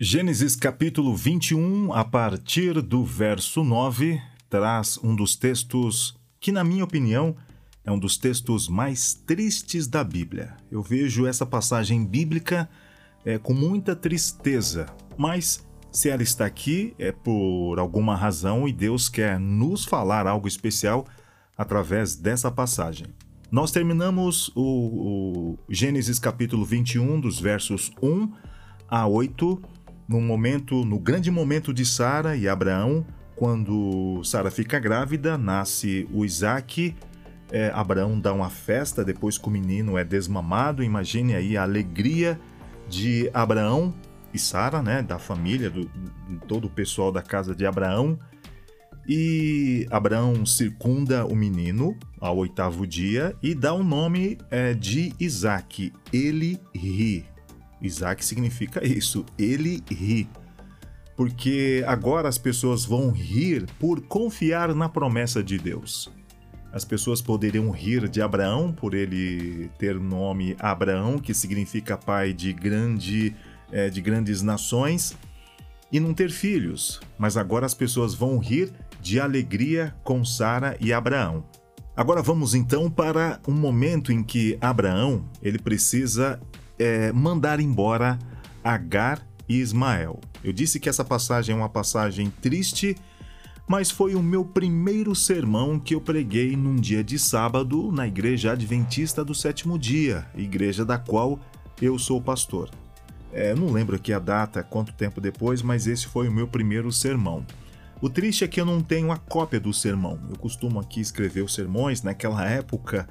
Gênesis capítulo 21, a partir do verso 9, traz um dos textos que, na minha opinião, é um dos textos mais tristes da Bíblia. Eu vejo essa passagem bíblica é, com muita tristeza, mas se ela está aqui é por alguma razão e Deus quer nos falar algo especial através dessa passagem. Nós terminamos o, o Gênesis capítulo 21, dos versos 1 a 8, no momento, no grande momento de Sara e Abraão, quando Sara fica grávida, nasce o Isaac. É, Abraão dá uma festa depois que o menino é desmamado. Imagine aí a alegria de Abraão e Sara, né, da família, do, do todo o pessoal da casa de Abraão. E Abraão circunda o menino ao oitavo dia e dá o nome é, de Isaac. Ele ri. Isaac significa isso. Ele ri. Porque agora as pessoas vão rir por confiar na promessa de Deus. As pessoas poderiam rir de Abraão por ele ter nome Abraão, que significa pai de, grande, é, de grandes nações, e não ter filhos. Mas agora as pessoas vão rir de alegria com Sara e Abraão. Agora vamos então para um momento em que Abraão ele precisa é, mandar embora Agar e Ismael. Eu disse que essa passagem é uma passagem triste, mas foi o meu primeiro sermão que eu preguei num dia de sábado na Igreja Adventista do Sétimo Dia, igreja da qual eu sou pastor. É, não lembro aqui a data, quanto tempo depois, mas esse foi o meu primeiro sermão. O triste é que eu não tenho a cópia do sermão. Eu costumo aqui escrever os sermões. Naquela época,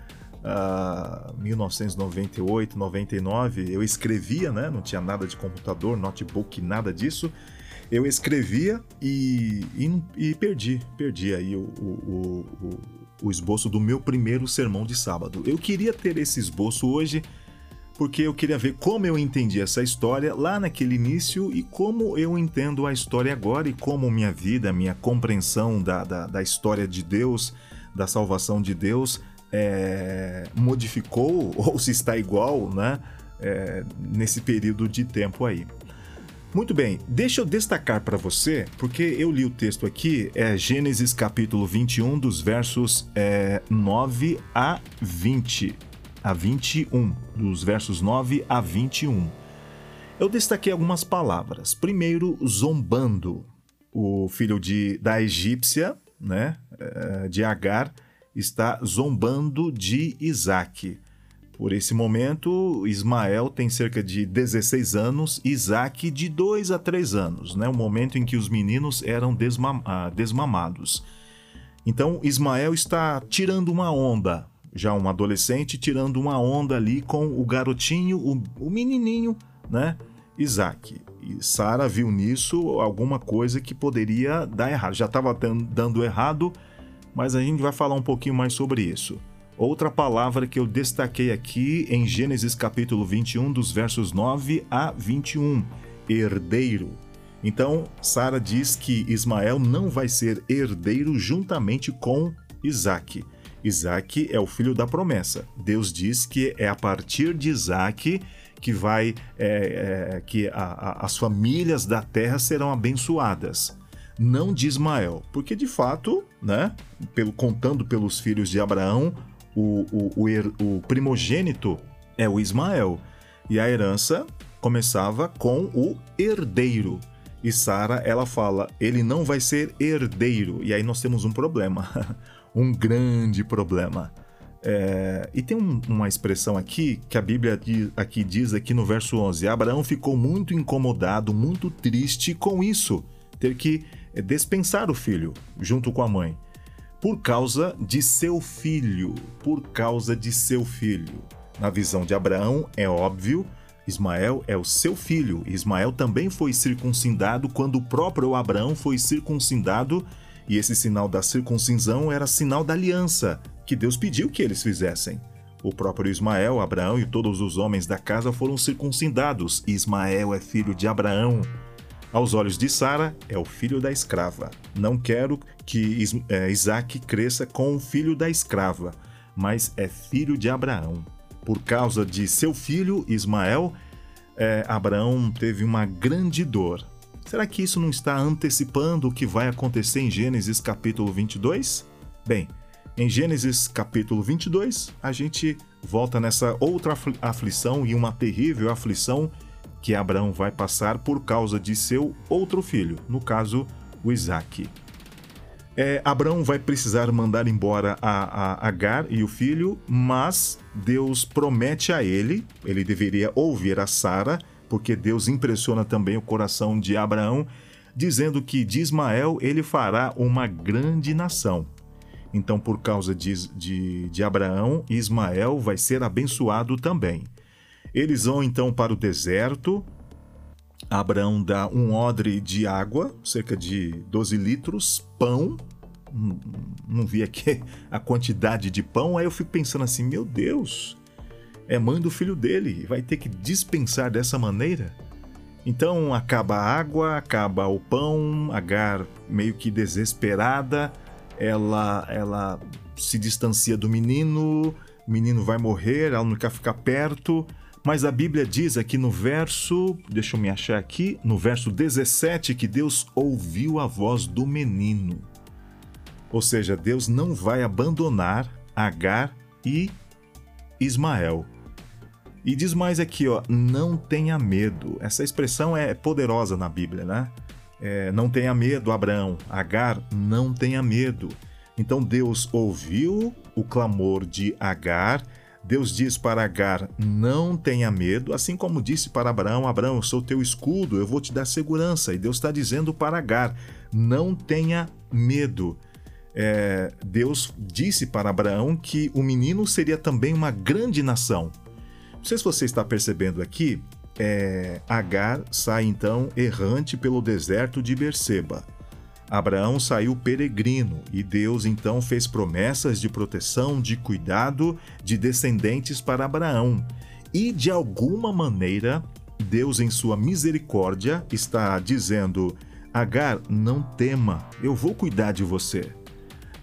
uh, 1998, 99, eu escrevia, né? Não tinha nada de computador, notebook, nada disso. Eu escrevia e, e, e perdi, perdi aí o, o, o, o esboço do meu primeiro sermão de sábado. Eu queria ter esse esboço hoje porque eu queria ver como eu entendi essa história lá naquele início e como eu entendo a história agora e como minha vida, minha compreensão da, da, da história de Deus, da salvação de Deus, é, modificou ou se está igual né, é, nesse período de tempo aí. Muito bem, deixa eu destacar para você, porque eu li o texto aqui, é Gênesis capítulo 21, dos versos é, 9 a 20 a 21, dos versos 9 a 21. Eu destaquei algumas palavras. Primeiro, zombando. O filho de, da egípcia, né, eh, de Agar, está zombando de Isaac. Por esse momento, Ismael tem cerca de 16 anos, Isaac de 2 a 3 anos, né? o momento em que os meninos eram ah, desmamados. Então, Ismael está tirando uma onda, já um adolescente tirando uma onda ali com o garotinho, o, o menininho, né? Isaac. E Sara viu nisso alguma coisa que poderia dar errado. Já estava dando errado, mas a gente vai falar um pouquinho mais sobre isso. Outra palavra que eu destaquei aqui em Gênesis capítulo 21, dos versos 9 a 21, herdeiro. Então, Sara diz que Ismael não vai ser herdeiro juntamente com Isaac. Isaac é o filho da promessa. Deus diz que é a partir de Isaac que vai é, é, que a, a, as famílias da terra serão abençoadas. Não de Ismael, porque de fato, né, pelo, contando pelos filhos de Abraão, o, o, o, o primogênito é o Ismael. E a herança começava com o herdeiro. E Sara, ela fala, ele não vai ser herdeiro. E aí nós temos um problema. um grande problema. É, e tem um, uma expressão aqui que a Bíblia diz, aqui diz aqui no verso 11: Abraão ficou muito incomodado, muito triste com isso, ter que é, dispensar o filho junto com a mãe, por causa de seu filho, por causa de seu filho. Na visão de Abraão, é óbvio, Ismael é o seu filho. Ismael também foi circuncidado quando o próprio Abraão foi circuncidado e esse sinal da circuncisão era sinal da aliança que Deus pediu que eles fizessem. O próprio Ismael, Abraão e todos os homens da casa foram circuncidados. Ismael é filho de Abraão. Aos olhos de Sara, é o filho da escrava. Não quero que é, Isaac cresça com o filho da escrava, mas é filho de Abraão. Por causa de seu filho, Ismael, é, Abraão teve uma grande dor. Será que isso não está antecipando o que vai acontecer em Gênesis capítulo 22? Bem, em Gênesis capítulo 22, a gente volta nessa outra aflição e uma terrível aflição que Abraão vai passar por causa de seu outro filho, no caso, o Isaac. É, Abraão vai precisar mandar embora a, a Agar e o filho, mas Deus promete a ele, ele deveria ouvir a Sara, porque Deus impressiona também o coração de Abraão, dizendo que de Ismael ele fará uma grande nação. Então, por causa de, de, de Abraão, Ismael vai ser abençoado também. Eles vão então para o deserto. Abraão dá um odre de água, cerca de 12 litros, pão. Não, não vi aqui a quantidade de pão. Aí eu fico pensando assim: meu Deus, é mãe do filho dele, vai ter que dispensar dessa maneira? Então acaba a água, acaba o pão, Agar meio que desesperada, ela, ela se distancia do menino, o menino vai morrer, ela não quer ficar perto. Mas a Bíblia diz aqui no verso, deixa eu me achar aqui, no verso 17, que Deus ouviu a voz do menino. Ou seja, Deus não vai abandonar Agar e Ismael. E diz mais aqui, ó, não tenha medo. Essa expressão é poderosa na Bíblia, né? É, não tenha medo, Abraão. Agar, não tenha medo. Então Deus ouviu o clamor de Agar Deus diz para Agar: Não tenha medo, assim como disse para Abraão: Abraão, eu sou teu escudo, eu vou te dar segurança. E Deus está dizendo para Agar: Não tenha medo. É, Deus disse para Abraão que o menino seria também uma grande nação. Não sei se você está percebendo aqui, é, Agar sai então errante pelo deserto de Berseba. Abraão saiu peregrino e Deus então fez promessas de proteção, de cuidado, de descendentes para Abraão. E de alguma maneira, Deus, em sua misericórdia, está dizendo: Agar, não tema, eu vou cuidar de você.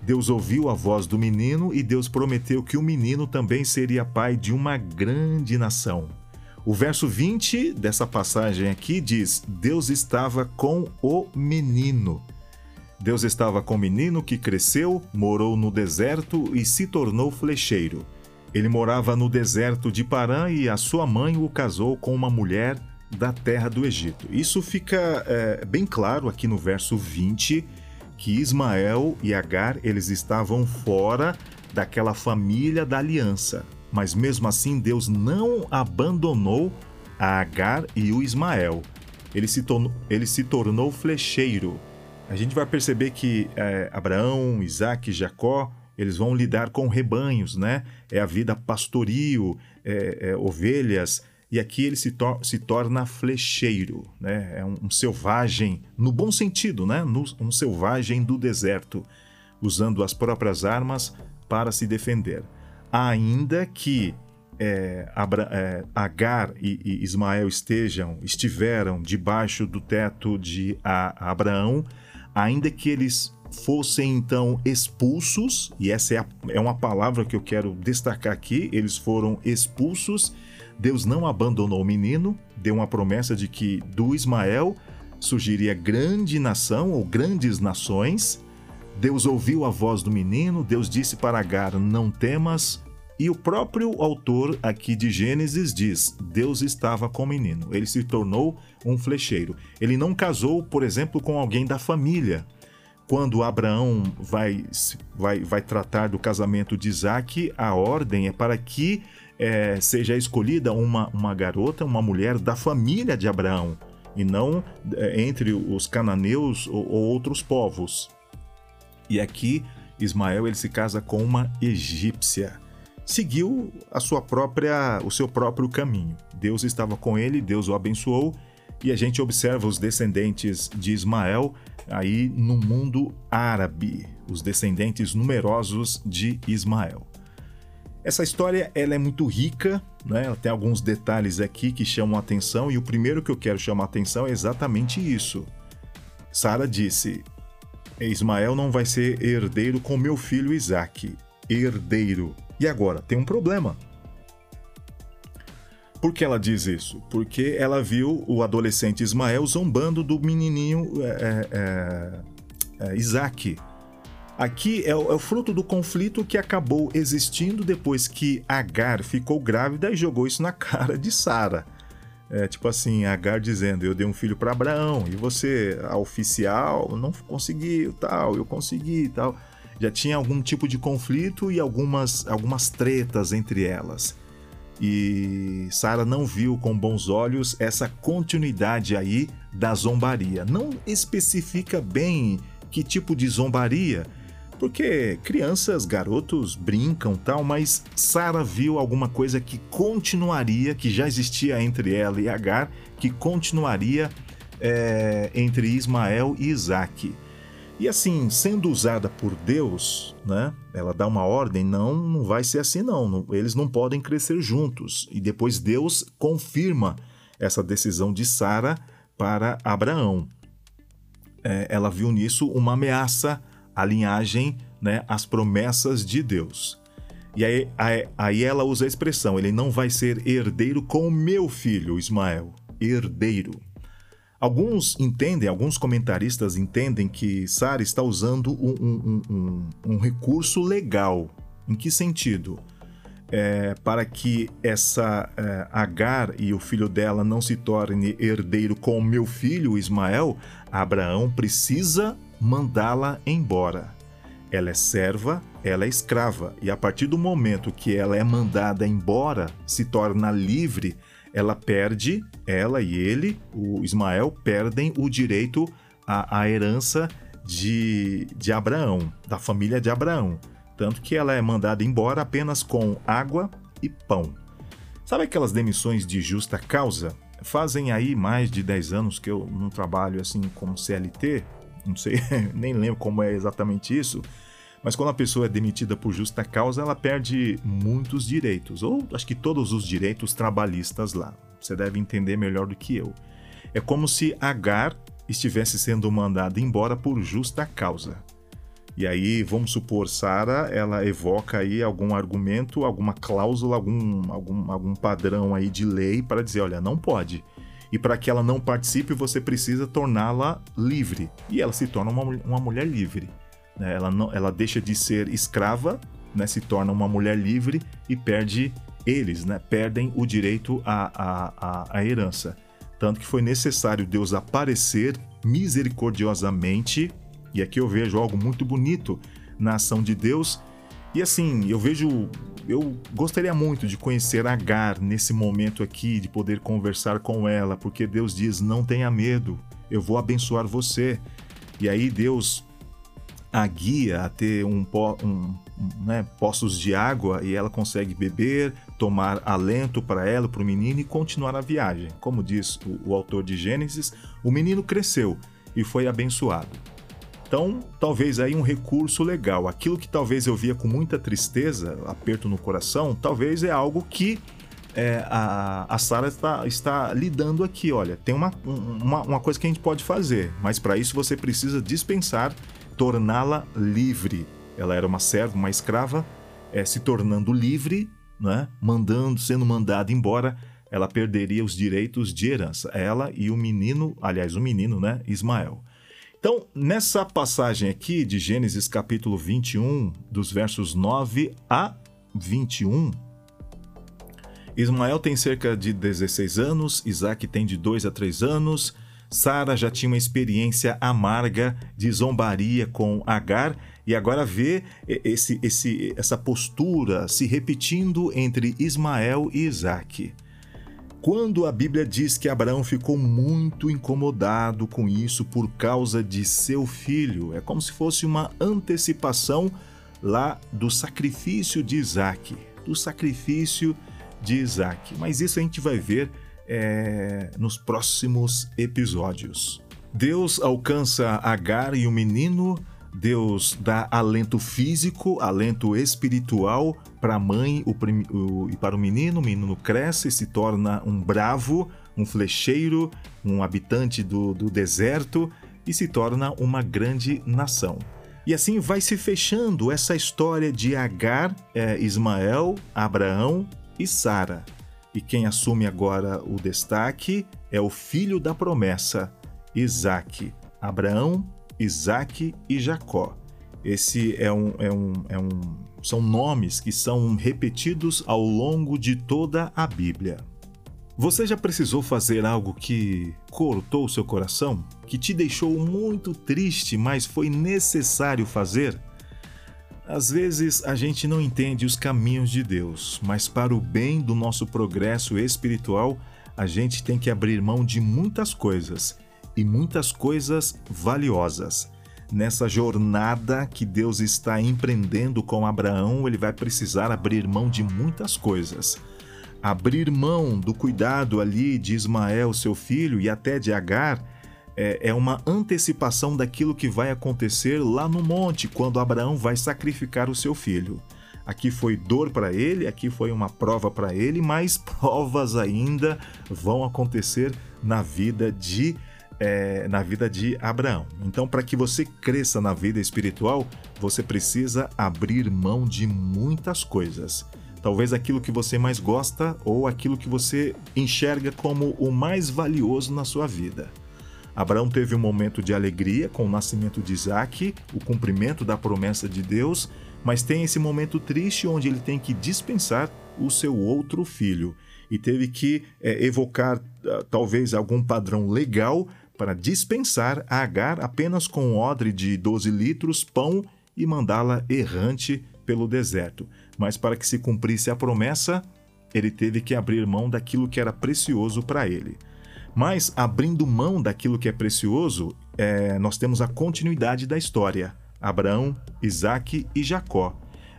Deus ouviu a voz do menino e Deus prometeu que o menino também seria pai de uma grande nação. O verso 20 dessa passagem aqui diz: Deus estava com o menino. Deus estava com o menino que cresceu, morou no deserto e se tornou flecheiro. Ele morava no deserto de Parã e a sua mãe o casou com uma mulher da terra do Egito. Isso fica é, bem claro aqui no verso 20, que Ismael e Agar eles estavam fora daquela família da aliança. Mas mesmo assim, Deus não abandonou a Agar e o Ismael. Ele se, tornou, ele se tornou flecheiro a gente vai perceber que é, Abraão, Isaac Jacó, eles vão lidar com rebanhos, né? É a vida pastoril, é, é, ovelhas, e aqui ele se, se torna flecheiro, né? É um, um, selvagem, no bom sentido, né? No, um selvagem do deserto, usando as próprias armas para se defender. Ainda que é, Abra, é, Agar e, e, Ismael estejam, estiveram debaixo do teto de a, Abraão, ainda que eles fossem então expulsos, e essa é, a, é uma palavra que eu quero destacar aqui, eles foram expulsos, Deus não abandonou o menino, deu uma promessa de que do Ismael surgiria grande nação ou grandes nações. Deus ouviu a voz do menino, Deus disse para Agar: Não temas, e o próprio autor aqui de Gênesis diz: Deus estava com o menino, ele se tornou um flecheiro. Ele não casou, por exemplo, com alguém da família. Quando Abraão vai, vai, vai tratar do casamento de Isaac, a ordem é para que é, seja escolhida uma, uma garota, uma mulher da família de Abraão, e não é, entre os cananeus ou, ou outros povos. E aqui Ismael ele se casa com uma egípcia seguiu a sua própria, o seu próprio caminho. Deus estava com ele, Deus o abençoou, e a gente observa os descendentes de Ismael aí no mundo árabe, os descendentes numerosos de Ismael. Essa história ela é muito rica, né? ela tem alguns detalhes aqui que chamam a atenção, e o primeiro que eu quero chamar a atenção é exatamente isso. Sara disse: Ismael não vai ser herdeiro com meu filho Isaque. Herdeiro. E agora, tem um problema. Por que ela diz isso? Porque ela viu o adolescente Ismael zombando do menininho é, é, é, Isaac. Aqui é o, é o, fruto do conflito que acabou existindo depois que Agar ficou grávida e jogou isso na cara de Sara. É, tipo assim, Agar dizendo: Eu dei um filho para Abraão e você, a oficial, não conseguiu, tal, eu consegui, tal. Já tinha algum tipo de conflito e algumas, algumas tretas entre elas. E Sara não viu com bons olhos essa continuidade aí da zombaria. Não especifica bem que tipo de zombaria, porque crianças, garotos brincam tal, mas Sara viu alguma coisa que continuaria, que já existia entre ela e Agar, que continuaria é, entre Ismael e Isaac. E assim, sendo usada por Deus, né? Ela dá uma ordem, não, não vai ser assim não, eles não podem crescer juntos. E depois Deus confirma essa decisão de Sara para Abraão. É, ela viu nisso uma ameaça à linhagem, né, às promessas de Deus. E aí, aí, aí ela usa a expressão: ele não vai ser herdeiro com o meu filho Ismael. Herdeiro. Alguns entendem, alguns comentaristas entendem que Sara está usando um, um, um, um, recurso legal. Em que sentido? É, para que essa é, Agar e o filho dela não se torne herdeiro com meu filho Ismael, Abraão precisa mandá-la embora. Ela é serva, ela é escrava, e a partir do momento que ela é mandada embora, se torna livre, ela perde, ela e ele, o Ismael, perdem o direito à, à herança de, de Abraão, da família de Abraão. Tanto que ela é mandada embora apenas com água e pão. Sabe aquelas demissões de justa causa? Fazem aí mais de 10 anos que eu não trabalho assim como CLT, não sei, nem lembro como é exatamente isso, mas quando a pessoa é demitida por justa causa, ela perde muitos direitos, ou acho que todos os direitos trabalhistas lá. Você deve entender melhor do que eu. É como se Agar estivesse sendo mandada embora por justa causa. E aí, vamos supor, Sara, ela evoca aí algum argumento, alguma cláusula, algum, algum, algum padrão aí de lei para dizer, olha, não pode. E para que ela não participe, você precisa torná-la livre. E ela se torna uma, uma mulher livre. Né? Ela, não, ela deixa de ser escrava, né? se torna uma mulher livre e perde eles, né? perdem o direito à, à, à herança. Tanto que foi necessário Deus aparecer misericordiosamente, e aqui eu vejo algo muito bonito na ação de Deus. E assim, eu vejo, eu gostaria muito de conhecer Agar nesse momento aqui, de poder conversar com ela, porque Deus diz: não tenha medo, eu vou abençoar você. E aí Deus a guia a ter um, um, né, poços de água e ela consegue beber, tomar alento para ela, para o menino e continuar a viagem. Como diz o, o autor de Gênesis, o menino cresceu e foi abençoado. Então, talvez aí um recurso legal. Aquilo que talvez eu via com muita tristeza, aperto no coração, talvez é algo que é, a, a Sara está, está lidando aqui. Olha, tem uma, uma, uma coisa que a gente pode fazer, mas para isso você precisa dispensar torná-la livre. Ela era uma serva, uma escrava, é, se tornando livre, né? mandando, sendo mandada embora, ela perderia os direitos de herança. Ela e o menino, aliás, o menino, né? Ismael. Então, nessa passagem aqui de Gênesis capítulo 21, dos versos 9 a 21, Ismael tem cerca de 16 anos, Isaac tem de 2 a 3 anos, Sara já tinha uma experiência amarga de zombaria com Agar e agora vê esse, esse, essa postura se repetindo entre Ismael e Isaac. Quando a Bíblia diz que Abraão ficou muito incomodado com isso por causa de seu filho, é como se fosse uma antecipação lá do sacrifício de Isaac, do sacrifício de Isaac. Mas isso a gente vai ver é, nos próximos episódios. Deus alcança Agar e o menino, Deus dá alento físico, alento espiritual para a mãe o, o, e para o menino. O menino cresce se torna um bravo, um flecheiro, um habitante do, do deserto e se torna uma grande nação. E assim vai se fechando essa história de Agar, é, Ismael, Abraão e Sara. E quem assume agora o destaque é o filho da promessa, Isaac. Abraão, Isaac e Jacó. Esse é um, é um, é um, são nomes que são repetidos ao longo de toda a Bíblia. Você já precisou fazer algo que cortou seu coração? Que te deixou muito triste, mas foi necessário fazer? Às vezes a gente não entende os caminhos de Deus, mas para o bem do nosso progresso espiritual, a gente tem que abrir mão de muitas coisas e muitas coisas valiosas. Nessa jornada que Deus está empreendendo com Abraão, ele vai precisar abrir mão de muitas coisas abrir mão do cuidado ali de Ismael, seu filho, e até de Agar, é, é uma antecipação daquilo que vai acontecer lá no monte, quando Abraão vai sacrificar o seu filho. Aqui foi dor para ele, aqui foi uma prova para ele, mas provas ainda vão acontecer na vida de é, na vida de Abraão. Então, para que você cresça na vida espiritual, você precisa abrir mão de muitas coisas. Talvez aquilo que você mais gosta ou aquilo que você enxerga como o mais valioso na sua vida. Abraão teve um momento de alegria com o nascimento de Isaac, o cumprimento da promessa de Deus, mas tem esse momento triste onde ele tem que dispensar o seu outro filho e teve que é, evocar uh, talvez algum padrão legal para dispensar a Agar apenas com um odre de 12 litros, pão e mandá-la errante pelo deserto. Mas para que se cumprisse a promessa, ele teve que abrir mão daquilo que era precioso para ele. Mas, abrindo mão daquilo que é precioso, é, nós temos a continuidade da história: Abraão, Isaac e Jacó.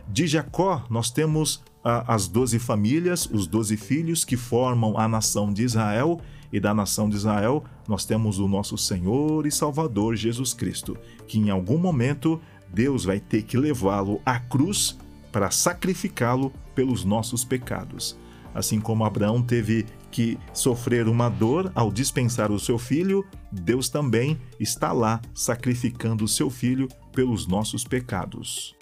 De Jacó, nós temos a, as doze famílias, os doze filhos que formam a nação de Israel, e da nação de Israel, nós temos o nosso Senhor e Salvador Jesus Cristo, que em algum momento Deus vai ter que levá-lo à cruz para sacrificá-lo pelos nossos pecados. Assim como Abraão teve que sofrer uma dor ao dispensar o seu filho, Deus também está lá sacrificando o seu filho pelos nossos pecados.